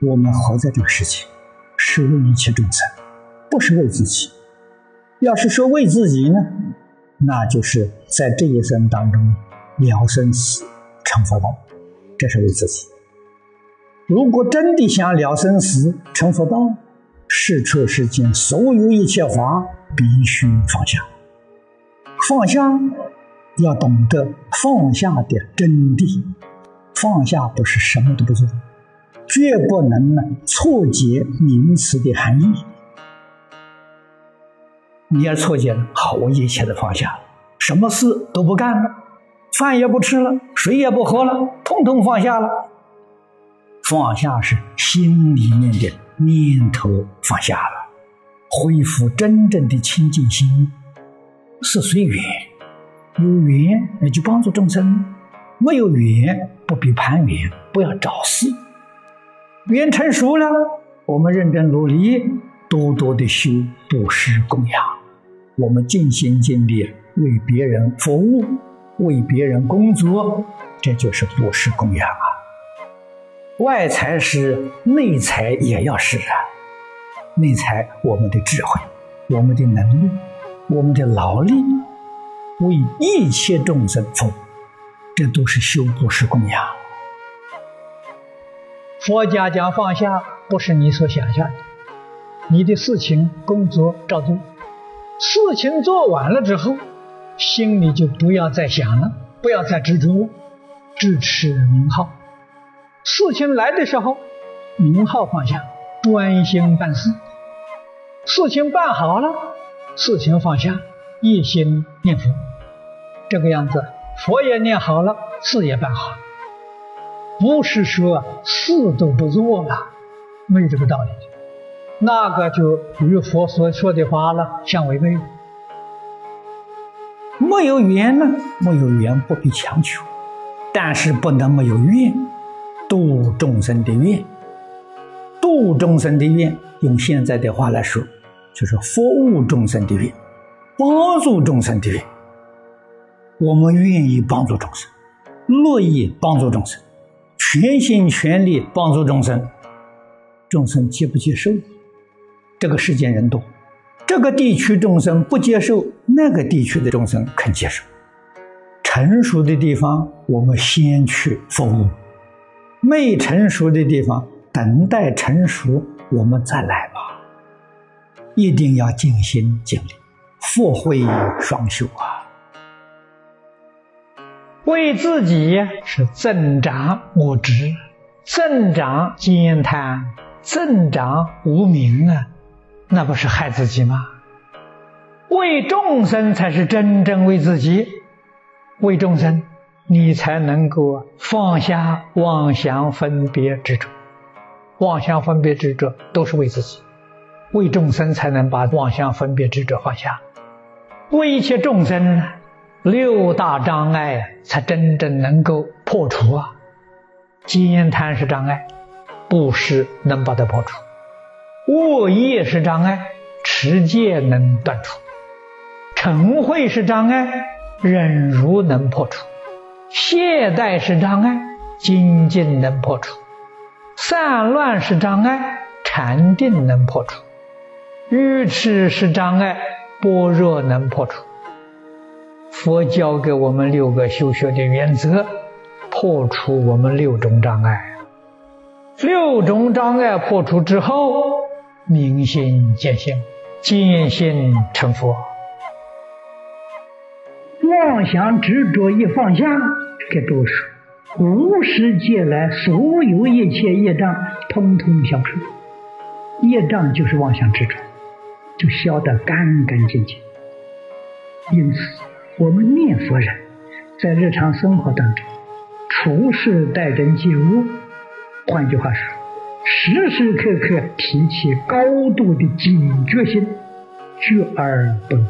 我们活在这个世界，是为一切众生，不是为自己。要是说为自己呢，那就是在这一生当中了生死、成佛道，这是为自己。如果真的想了生死、成佛道，是出世间所有一切法必须放下。放下要懂得放下的真谛，放下不是什么都不做。绝不能呢错解名词的含义。你要错解了，好，我一切都放下了，什么事都不干了，饭也不吃了，水也不喝了，通通放下了。放下是心里面的念头放下了，恢复真正的清净心，是随缘，有缘那就帮助众生，没有缘不必攀缘，不要找事。缘成熟了，我们认真努力，多多的修布施供养，我们尽心尽力为别人服务，为别人工作，这就是布施供养啊。外财是，内财也要施啊。内财我们的智慧，我们的能力，我们的劳力，为一切众生服务，这都是修布施供养。佛家讲放下，不是你所想象的。你的事情、工作照做，事情做完了之后，心里就不要再想了，不要再执着了，支持名号。事情来的时候，名号放下，专心办事。事情办好了，事情放下，一心念佛。这个样子，佛也念好了，事也办好了。不是说事都不做了，没有这个道理，那个就与佛所说的话了相违背。没有缘呢，没有缘不必强求，但是不能没有愿，度众生的愿，度众生的愿，用现在的话来说，就是服务众生的愿，帮助众生的愿。我们愿意帮助众生，乐意帮助众生。全心全力帮助众生，众生接不接受？这个世间人多，这个地区众生不接受，那个地区的众生肯接受。成熟的地方，我们先去服务；没成熟的地方，等待成熟，我们再来吧。一定要尽心尽力，福慧双修啊！为自己是增长我执，增长兼贪，增长无名啊，那不是害自己吗？为众生才是真正为自己，为众生，你才能够放下妄想分别执着，妄想分别执着都是为自己，为众生才能把妄想分别执着放下，为一切众生呢。六大障碍才真正能够破除啊！兼贪是障碍，布施能把它破除；恶业是障碍，持戒能断除；嗔恚是障碍，忍辱能破除；懈怠是障碍，精进能破除；散乱是障碍，禅定能破除；愚痴是障碍，般若能破除。佛教给我们六个修学的原则，破除我们六种障碍。六种障碍破除之后，明心见性，见性成佛。妄想执着一放下，给多数无始劫来所有一切业障，通通消除。业障就是妄想执着，就消得干干净净。因此。我们念佛人，在日常生活当中，处事待人接物，换句话说，时时刻刻提起高度的警觉心，觉而不迷。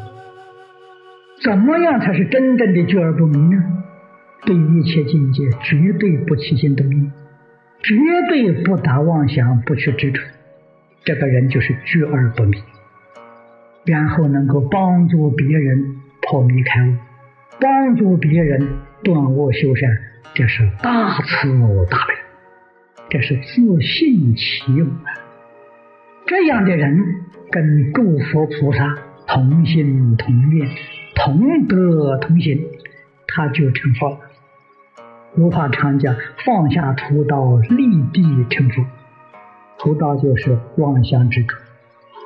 怎么样才是真正的觉而不迷呢？对一切境界绝对不起心动念，绝对不打妄想，不去执着，这个人就是觉而不迷，然后能够帮助别人。破迷开悟，帮助别人断恶修善，这是大慈大悲。这是自信其用啊。这样的人跟诸佛菩萨同心同愿、同德同行，他就成佛了。如法常讲，放下屠刀，立地成佛。屠刀就是妄想之主，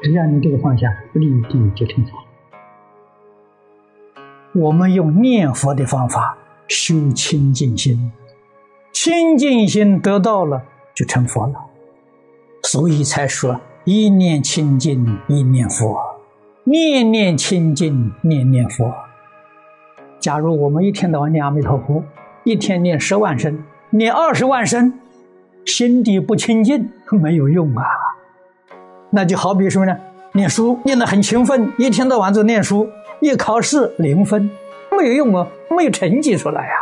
只要你这个放下，立地就成佛。我们用念佛的方法修清净心，清净心得到了就成佛了，所以才说一念清净一念佛，念念清净念念佛。假如我们一天到晚念阿弥陀佛，一天念十万声，念二十万声，心底不清净没有用啊。那就好比什么呢，念书念得很勤奋，一天到晚就念书。一考试零分，没有用啊，没有成绩出来呀。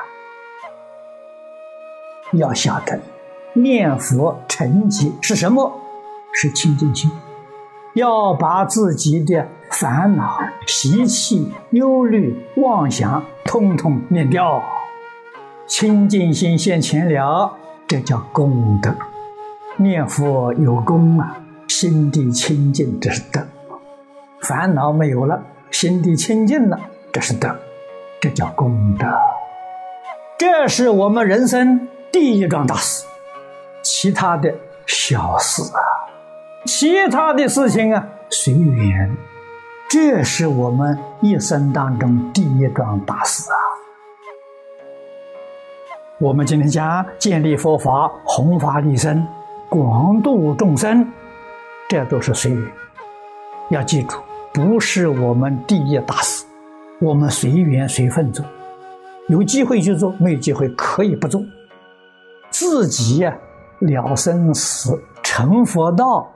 要晓得，念佛成绩是什么？是清净心。要把自己的烦恼、习气、忧虑、妄想，通通念掉。清净心现前了，这叫功德。念佛有功啊，心地清净，这是德。烦恼没有了。心地清净了，这是德，这叫功德。这是我们人生第一桩大事，其他的小事啊，其他的事情啊随缘。这是我们一生当中第一桩大事啊。我们今天讲建立佛法、弘法利生、广度众生，这都是随缘，要记住。不是我们第一大事，我们随缘随份做，有机会就做，没有机会可以不做。自己呀了生死成佛道，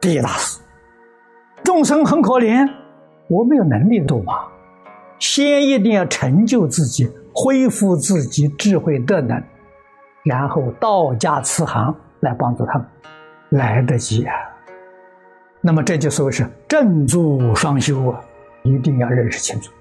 第一大事。众生很可怜，我没有能力度嘛，先一定要成就自己，恢复自己智慧德能，然后道家慈航来帮助他们，来得及啊。那么这就所谓是正住双修啊，一定要认识清楚。